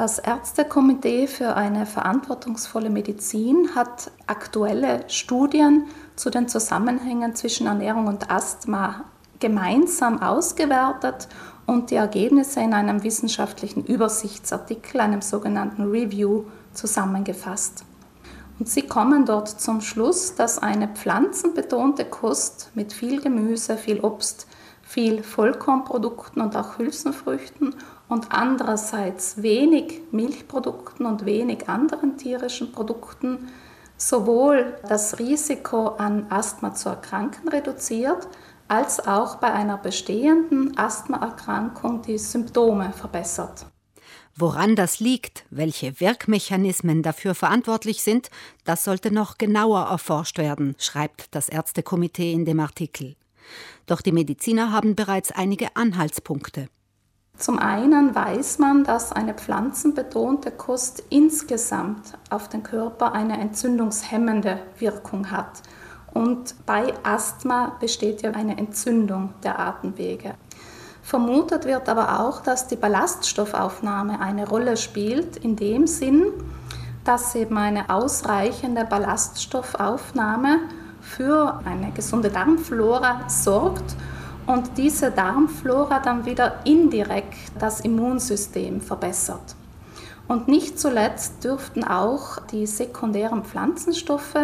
Das Ärztekomitee für eine verantwortungsvolle Medizin hat aktuelle Studien zu den Zusammenhängen zwischen Ernährung und Asthma gemeinsam ausgewertet und die Ergebnisse in einem wissenschaftlichen Übersichtsartikel, einem sogenannten Review, zusammengefasst. Und sie kommen dort zum Schluss, dass eine pflanzenbetonte Kost mit viel Gemüse, viel Obst, viel Vollkornprodukten und auch Hülsenfrüchten und andererseits wenig Milchprodukten und wenig anderen tierischen Produkten sowohl das Risiko an Asthma zu erkranken reduziert, als auch bei einer bestehenden Asthmaerkrankung die Symptome verbessert. Woran das liegt, welche Wirkmechanismen dafür verantwortlich sind, das sollte noch genauer erforscht werden, schreibt das Ärztekomitee in dem Artikel. Doch die Mediziner haben bereits einige Anhaltspunkte. Zum einen weiß man, dass eine pflanzenbetonte Kost insgesamt auf den Körper eine entzündungshemmende Wirkung hat. Und bei Asthma besteht ja eine Entzündung der Atemwege. Vermutet wird aber auch, dass die Ballaststoffaufnahme eine Rolle spielt, in dem Sinn, dass eben eine ausreichende Ballaststoffaufnahme für eine gesunde Darmflora sorgt und diese Darmflora dann wieder indirekt das Immunsystem verbessert. Und nicht zuletzt dürften auch die sekundären Pflanzenstoffe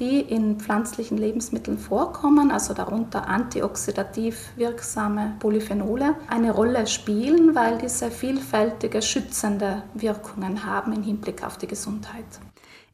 die in pflanzlichen Lebensmitteln vorkommen, also darunter antioxidativ wirksame Polyphenole, eine Rolle spielen, weil diese vielfältige schützende Wirkungen haben im Hinblick auf die Gesundheit.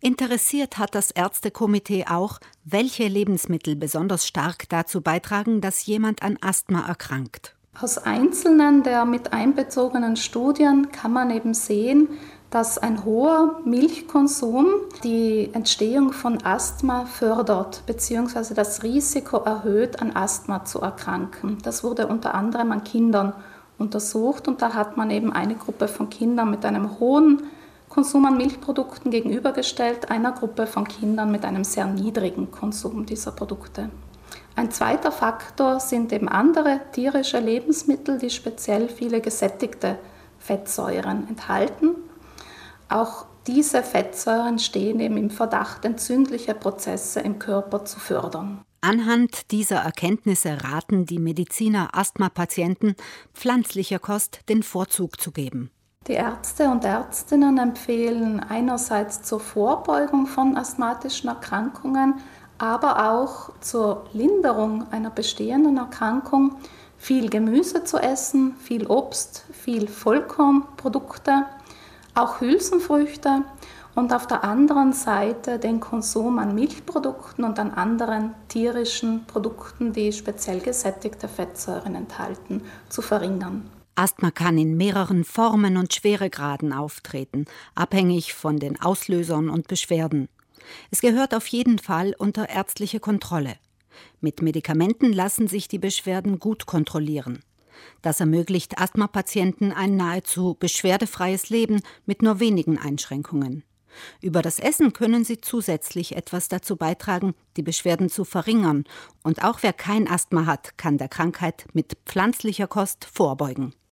Interessiert hat das Ärztekomitee auch, welche Lebensmittel besonders stark dazu beitragen, dass jemand an Asthma erkrankt. Aus einzelnen der mit einbezogenen Studien kann man eben sehen, dass ein hoher Milchkonsum die Entstehung von Asthma fördert bzw. das Risiko erhöht, an Asthma zu erkranken. Das wurde unter anderem an Kindern untersucht und da hat man eben eine Gruppe von Kindern mit einem hohen Konsum an Milchprodukten gegenübergestellt einer Gruppe von Kindern mit einem sehr niedrigen Konsum dieser Produkte. Ein zweiter Faktor sind eben andere tierische Lebensmittel, die speziell viele gesättigte Fettsäuren enthalten auch diese Fettsäuren stehen eben im Verdacht, entzündliche Prozesse im Körper zu fördern. Anhand dieser Erkenntnisse raten die Mediziner Asthmapatienten, pflanzlicher Kost den Vorzug zu geben. Die Ärzte und Ärztinnen empfehlen einerseits zur Vorbeugung von asthmatischen Erkrankungen, aber auch zur Linderung einer bestehenden Erkrankung viel Gemüse zu essen, viel Obst, viel Vollkornprodukte auch Hülsenfrüchte und auf der anderen Seite den Konsum an Milchprodukten und an anderen tierischen Produkten, die speziell gesättigte Fettsäuren enthalten, zu verringern. Asthma kann in mehreren Formen und Schweregraden auftreten, abhängig von den Auslösern und Beschwerden. Es gehört auf jeden Fall unter ärztliche Kontrolle. Mit Medikamenten lassen sich die Beschwerden gut kontrollieren. Das ermöglicht Asthmapatienten ein nahezu beschwerdefreies Leben mit nur wenigen Einschränkungen. Über das Essen können sie zusätzlich etwas dazu beitragen, die Beschwerden zu verringern, und auch wer kein Asthma hat, kann der Krankheit mit pflanzlicher Kost vorbeugen.